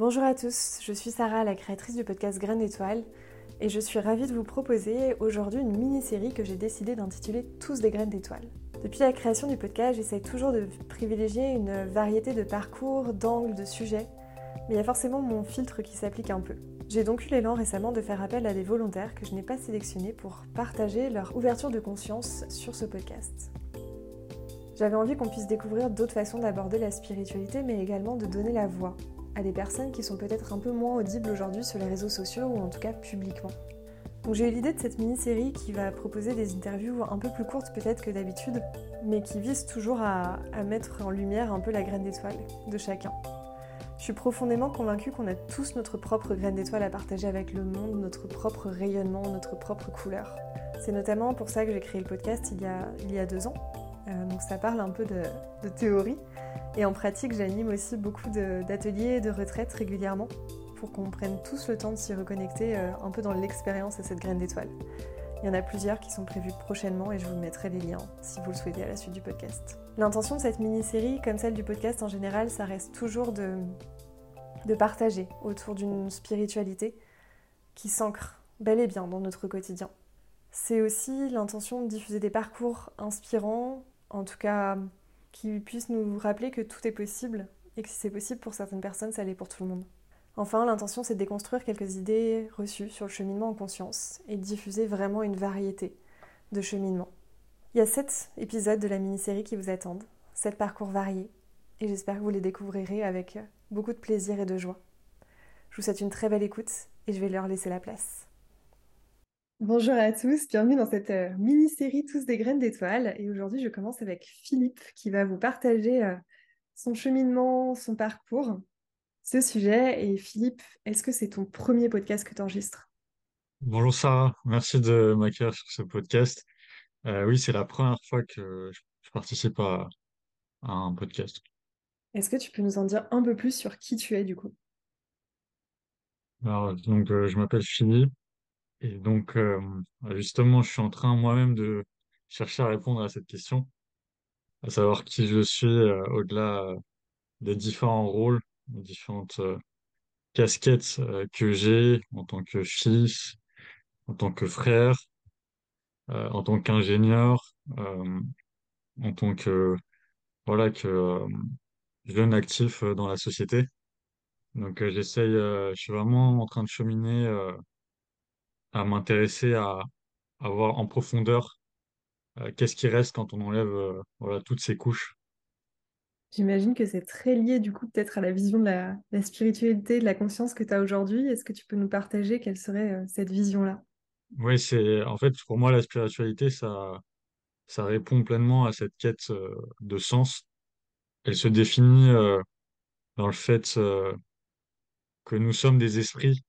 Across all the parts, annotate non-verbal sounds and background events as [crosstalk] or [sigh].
Bonjour à tous, je suis Sarah, la créatrice du podcast Graines d'étoiles, et je suis ravie de vous proposer aujourd'hui une mini-série que j'ai décidé d'intituler Tous des graines d'étoiles. Depuis la création du podcast, j'essaye toujours de privilégier une variété de parcours, d'angles, de sujets, mais il y a forcément mon filtre qui s'applique un peu. J'ai donc eu l'élan récemment de faire appel à des volontaires que je n'ai pas sélectionnés pour partager leur ouverture de conscience sur ce podcast. J'avais envie qu'on puisse découvrir d'autres façons d'aborder la spiritualité, mais également de donner la voix à des personnes qui sont peut-être un peu moins audibles aujourd'hui sur les réseaux sociaux ou en tout cas publiquement. Donc j'ai eu l'idée de cette mini-série qui va proposer des interviews un peu plus courtes peut-être que d'habitude, mais qui vise toujours à, mettre en lumière un peu la graine d'étoile de chacun. Je suis profondément convaincue qu'on a tous notre propre graine d'étoile à partager avec le monde, notre propre rayonnement, notre propre couleur. C'est notamment pour ça que j'ai créé le podcast il y a, deux ans. Euh, donc ça parle un peu de théorie, et en pratique, j'anime aussi beaucoup d'ateliers et de retraites régulièrement pour qu'on prenne tous le temps de s'y reconnecter euh, un peu dans l'expérience de cette graine d'étoile. Il y en a plusieurs qui sont prévus prochainement et je vous mettrai les liens si vous le souhaitez à la suite du podcast. L'intention de cette mini-série, comme celle du podcast en général, ça reste toujours de, de partager autour d'une spiritualité qui s'ancre bel et bien dans notre quotidien. C'est aussi l'intention de diffuser des parcours inspirants, en tout cas qui puisse nous rappeler que tout est possible et que si c'est possible pour certaines personnes, ça l'est pour tout le monde. Enfin, l'intention, c'est de déconstruire quelques idées reçues sur le cheminement en conscience et diffuser vraiment une variété de cheminements. Il y a sept épisodes de la mini-série qui vous attendent, sept parcours variés, et j'espère que vous les découvrirez avec beaucoup de plaisir et de joie. Je vous souhaite une très belle écoute et je vais leur laisser la place. Bonjour à tous, bienvenue dans cette euh, mini-série Tous des graines d'étoiles. Et aujourd'hui, je commence avec Philippe qui va vous partager euh, son cheminement, son parcours, ce sujet. Et Philippe, est-ce que c'est ton premier podcast que tu enregistres? Bonjour Sarah, merci de m'accueillir sur ce podcast. Euh, oui, c'est la première fois que je participe à, à un podcast. Est-ce que tu peux nous en dire un peu plus sur qui tu es du coup? Alors, donc, je m'appelle Philippe. Et donc, euh, justement, je suis en train moi-même de chercher à répondre à cette question, à savoir qui je suis euh, au-delà euh, des différents rôles, des différentes casquettes que j'ai en tant que fils, en tant que frère, en tant qu'ingénieur, en tant que voilà que jeune actif dans la société. Donc, j'essaye, je suis vraiment en train de cheminer à m'intéresser à, à voir en profondeur Euh, qu'est-ce qui reste quand on enlève euh, voilà, toutes ces couches? J'imagine que c'est très lié du coup peut-être à la vision de la, la spiritualité, de la conscience que tu as aujourd'hui. Est-ce que tu peux nous partager quelle serait euh, cette vision-là? Oui, c'est en fait pour moi la spiritualité, ça, ça répond pleinement à cette quête de sens. Elle se définit dans le fait que nous sommes des esprits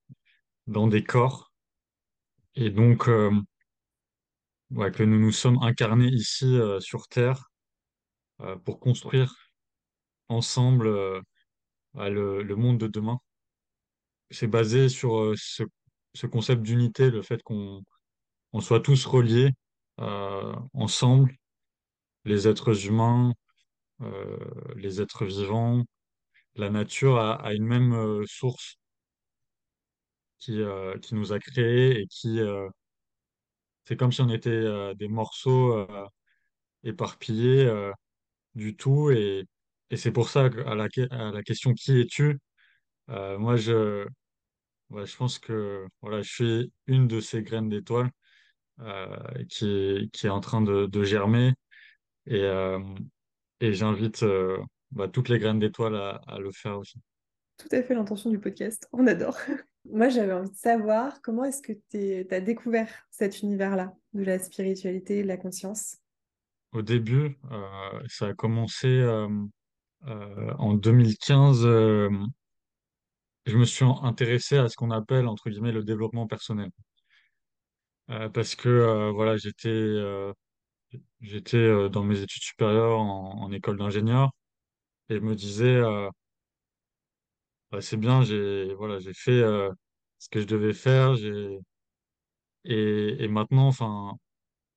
dans des corps et donc euh, que nous nous sommes incarnés ici euh, sur Terre euh, pour construire ensemble bah, le, monde de demain. C'est basé sur ce, ce concept d'unité, le fait qu'on on soit tous reliés ensemble, les êtres humains, les êtres vivants, la nature a, une même source qui, euh, qui nous a créés et qui, euh, c'est comme si on était euh, des morceaux éparpillés du tout. Et, et c'est pour ça qu'à la, à la question qui es-tu, moi je, je pense que voilà, je suis une de ces graines d'étoiles qui, qui est en train de, germer. Et, Et j'invite bah, toutes les graines d'étoiles à, à le faire aussi. Tout à fait l'intention du podcast, on adore. [laughs] Moi, j'avais envie de savoir comment est-ce que tu as découvert cet univers-là de la spiritualité, de la conscience? Au début, euh, ça a commencé euh, euh, en 2015. euh, je me suis intéressé à ce qu'on appelle, entre guillemets, le développement personnel. Parce que voilà, j'étais dans mes études supérieures en, école d'ingénieur et je me disais, c'est bien, j'ai voilà, fait euh, ce que je devais faire, et, maintenant,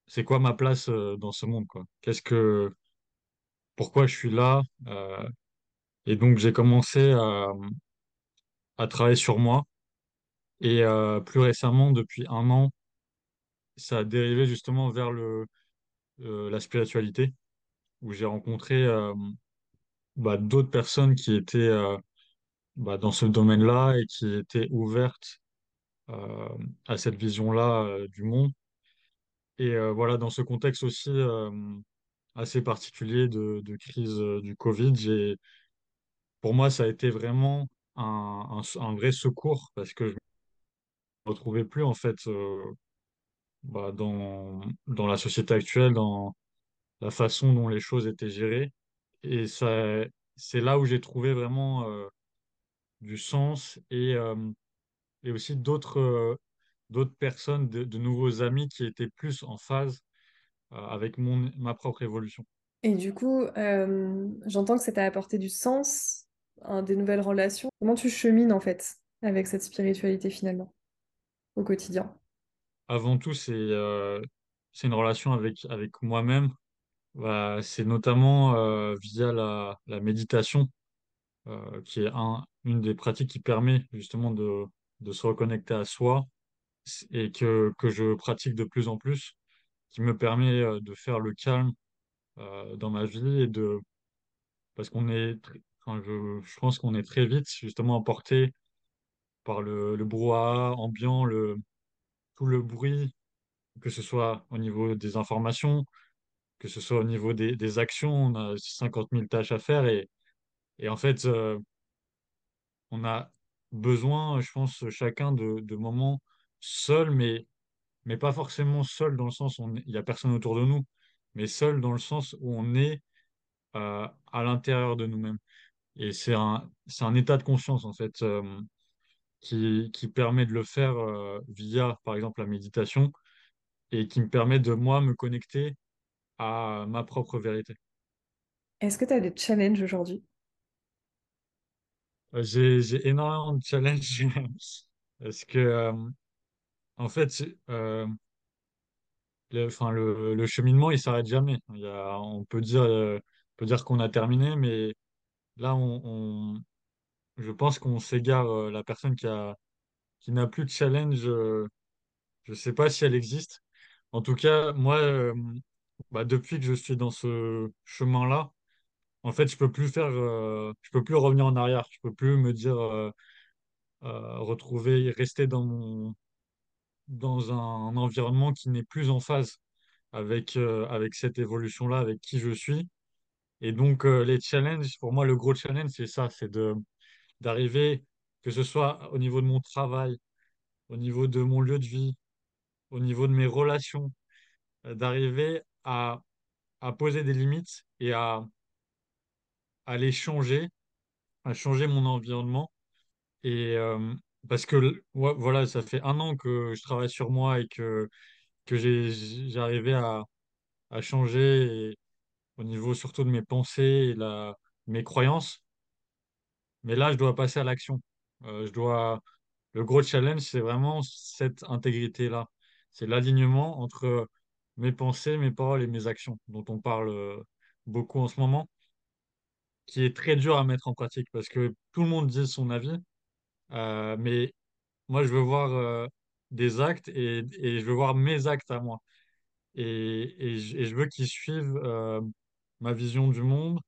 c'est quoi ma place euh, dans ce monde? Qu'est-ce que pourquoi je suis là. euh, et donc j'ai commencé à, travailler sur moi. Et plus récemment, depuis un an, ça a dérivé justement vers la spiritualité, où j'ai rencontré bah, d'autres personnes qui étaient bah, dans ce domaine-là et qui étaient ouvertes euh, à cette vision-là euh, du monde. Et euh, voilà, dans ce contexte aussi assez particulier de, crise du Covid, pour moi, ça a été vraiment un, un, vrai secours parce que je me retrouvais plus en fait bah, dans, dans la société actuelle, dans la façon dont les choses étaient gérées. Et c'est là où j'ai trouvé vraiment du sens et, euh, et aussi d'autres euh, d'autres personnes, de, de nouveaux amis qui étaient plus en phase euh, avec mon, ma propre évolution. Et du coup, euh, j'entends que ça t'a apporté du sens, hein, des nouvelles relations. Comment tu chemines en fait avec cette spiritualité finalement au quotidien? Avant tout, c'est euh, une relation avec, avec moi-même. Bah, c'est notamment euh, via la, la méditation, qui est un, une des pratiques qui permet justement de, de se reconnecter à soi et que, que je pratique de plus en plus, qui me permet euh, de faire le calme euh, dans ma vie et de parce qu'on est enfin, je, je pense qu'on est très vite justement emporté par le, le brouhaha ambiant, le, tout le bruit, que ce soit au niveau des informations, que ce soit au niveau des, des actions, on a cinquante mille tâches à faire et, et en fait, euh, on a besoin, je pense, chacun de, moments seuls, mais, mais pas forcément seul dans le sens où il n'y a personne autour de nous, mais seul dans le sens où on est euh, à l'intérieur de nous-mêmes. Et c'est un, c'est un état de conscience, en fait, euh, qui, qui permet de le faire euh, via, par exemple, la méditation et qui me permet de, moi, me connecter à ma propre vérité. Est-ce que tu as des challenges aujourd'hui? Euh, J'ai, énormément de challenges [laughs] parce que, euh, en fait, euh, le, enfin, le, le cheminement, il s'arrête jamais. Il y a, on peut dire, peut dire qu'on a terminé, mais là, on, je pense qu'on s'égare. la personne qui a, qui n'a plus de challenge, je sais pas si elle existe. En tout cas, moi, bah, depuis que je suis dans ce chemin-là, en fait, je peux plus euh, peux plus revenir en arrière. Je peux plus me dire, euh, euh, retrouver, rester dans mon, dans un, environnement qui n'est plus en phase avec, avec cette évolution-là, avec qui je suis. Et donc, les challenges, pour moi, le gros challenge, c'est ça, c'est de, d'arriver, que ce soit au niveau de mon travail, au niveau de mon lieu de vie, au niveau de mes relations, d'arriver à, à poser des limites et à, à les changer, à changer mon environnement. Et euh, parce que voilà, ça fait un an que je travaille sur moi et que, que arrivé à, à changer au niveau surtout de mes pensées et la, mes croyances. Mais là, je dois passer à l'action. Euh, je dois, le gros challenge, c'est vraiment cette intégrité-là. C'est l'alignement entre mes pensées, mes paroles et mes actions, dont on parle euh, beaucoup en ce moment, qui est très dur à mettre en pratique parce que tout le monde dit son avis, euh, mais moi, je veux voir euh, des actes et, et je veux voir mes actes à moi. Et, et, je veux qu'ils suivent euh, ma vision du monde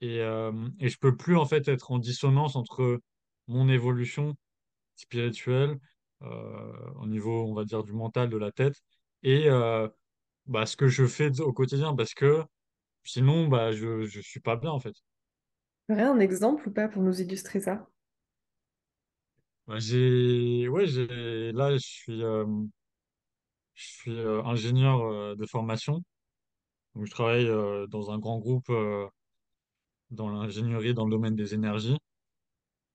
et, et je peux plus en fait être en dissonance entre mon évolution spirituelle au niveau, on va dire, du mental, de la tête et bah, ce que je fais au quotidien parce que sinon, bah, je, je suis pas bien en fait. Aurais un exemple ou pas pour nous illustrer ça? Bah, j'ai, ouais, j'ai, là, je suis, euh, je suis euh, ingénieur euh, de formation. Donc, je travaille dans un grand groupe dans l'ingénierie dans le domaine des énergies.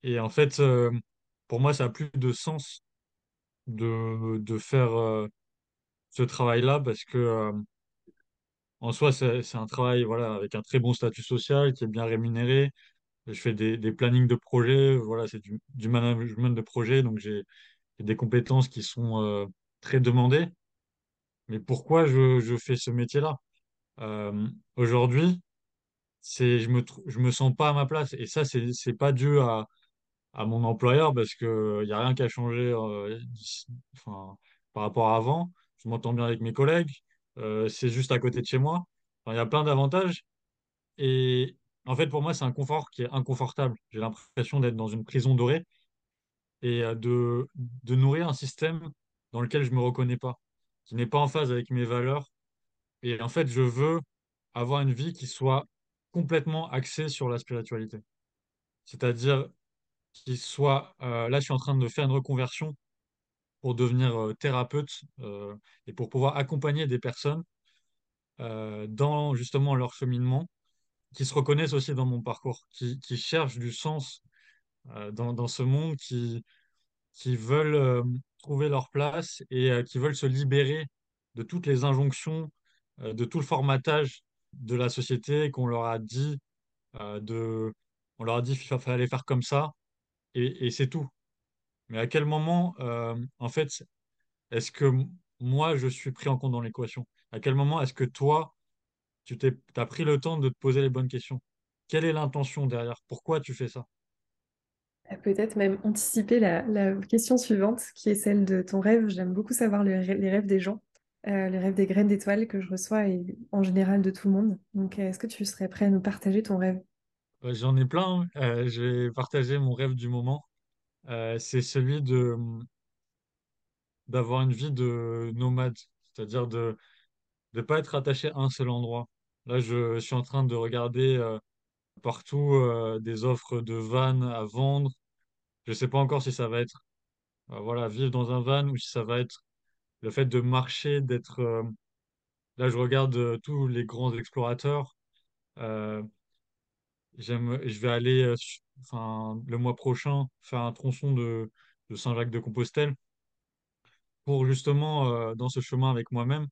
Et en fait, pour moi, ça a plus de sens de, de faire ce travail-là parce que en soi, c'est, un travail voilà, avec un très bon statut social qui est bien rémunéré. Je fais des, plannings de projet, voilà, c'est du, management de projet, donc j'ai des compétences qui sont euh, très demandées. Mais pourquoi je, fais ce métier-là? Euh, aujourd'hui, c'est, je me, je me sens pas à ma place. Et ça, c'est, c'est pas dû à, mon employeur parce que il y a rien qui a changé euh, enfin, par rapport à avant. Je m'entends bien avec mes collègues. Euh, c'est juste à côté de chez moi. Il y a plein d'avantages. Et en fait, pour moi, c'est un confort qui est inconfortable. J'ai l'impression d'être dans une prison dorée et euh, de, de nourrir un système dans lequel je me reconnais pas, qui n'est pas en phase avec mes valeurs. Et en fait, je veux avoir une vie qui soit complètement axée sur la spiritualité. C'est-à-dire qui soit... euh, là, je suis en train de faire une reconversion pour devenir euh, thérapeute euh, et pour pouvoir accompagner des personnes euh, dans justement leur cheminement, qui se reconnaissent aussi dans mon parcours, qui, cherchent du sens dans, ce monde, qui, qui veulent trouver leur place et qui veulent se libérer de toutes les injonctions, de tout le formatage de la société qu'on leur a dit de, on leur a dit qu'il fallait faire comme ça et c'est tout. Mais à quel moment, euh, en fait, est-ce que moi je suis pris en compte dans l'équation? À quel moment est-ce que toi, tu t'es, t'as pris le temps de te poser les bonnes questions? Quelle est l'intention derrière? Pourquoi tu fais ça? Euh, Peut-être même anticiper la, la question suivante, qui est celle de ton rêve. J'aime beaucoup savoir le les rêves des gens, euh, les rêves des graines d'étoiles que je reçois et en général de tout le monde. Donc, est-ce que tu serais prêt à nous partager ton rêve? J'en ai plein. hein. Euh, je vais partager mon rêve du moment. Euh, c'est celui de d'avoir une vie de nomade, c'est-à-dire de ne pas être attaché à un seul endroit. Là, je, suis en train de regarder euh, partout euh, des offres de van à vendre. Je ne sais pas encore si ça va être voilà, vivre dans un van ou si ça va être le fait de marcher, d'être... là, je regarde tous les grands explorateurs. Je vais aller euh, enfin, le mois prochain faire un tronçon de, de Saint-Jacques-de-Compostelle pour justement, euh, dans ce chemin avec moi-même,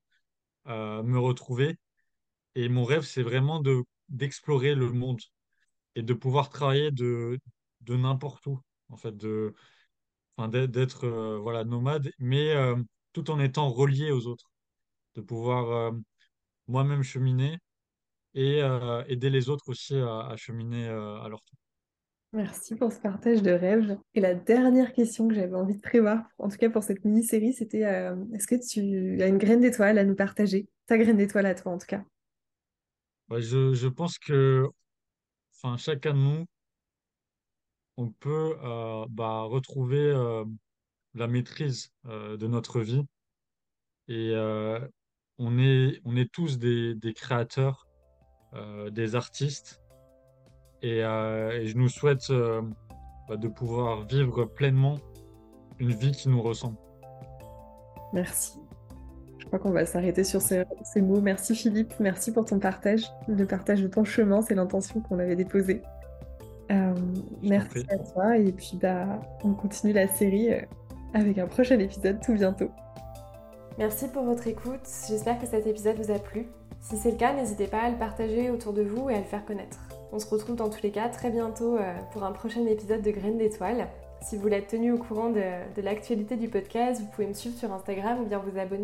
euh, me retrouver. Et mon rêve, c'est vraiment de, d'explorer le monde et de pouvoir travailler de, de n'importe où, en fait, de, enfin, d'être, voilà, nomade, mais tout en étant relié aux autres, de pouvoir moi-même cheminer et euh, aider les autres aussi à, à cheminer euh, à leur tour. Merci pour ce partage de rêves. Et la dernière question que j'avais envie de prévoir, en tout cas pour cette mini-série, c'était euh, est-ce que tu as une graine d'étoile à nous partager? Ta graine d'étoile à toi, en tout cas. Ouais, je, je pense que enfin, chacun de nous, on peut euh, bah, retrouver euh, la maîtrise euh, de notre vie et on est, on est tous des, des créateurs, des artistes et, euh, et je nous souhaite euh, bah, de pouvoir vivre pleinement une vie qui nous ressemble. Merci. Je crois qu'on va s'arrêter sur ces, ces mots. Merci Philippe, merci pour ton partage, le partage de ton chemin, c'est l'intention qu'on avait déposée. Euh, merci à toi et puis bah on continue la série euh, avec un prochain épisode tout bientôt. Merci pour votre écoute, j'espère que cet épisode vous a plu. Si c'est le cas, n'hésitez pas à le partager autour de vous et à le faire connaître. On se retrouve dans tous les cas très bientôt euh, pour un prochain épisode de Graines d'étoiles. Si vous être tenu au courant de, de l'actualité du podcast, vous pouvez me suivre sur Instagram ou bien vous abonner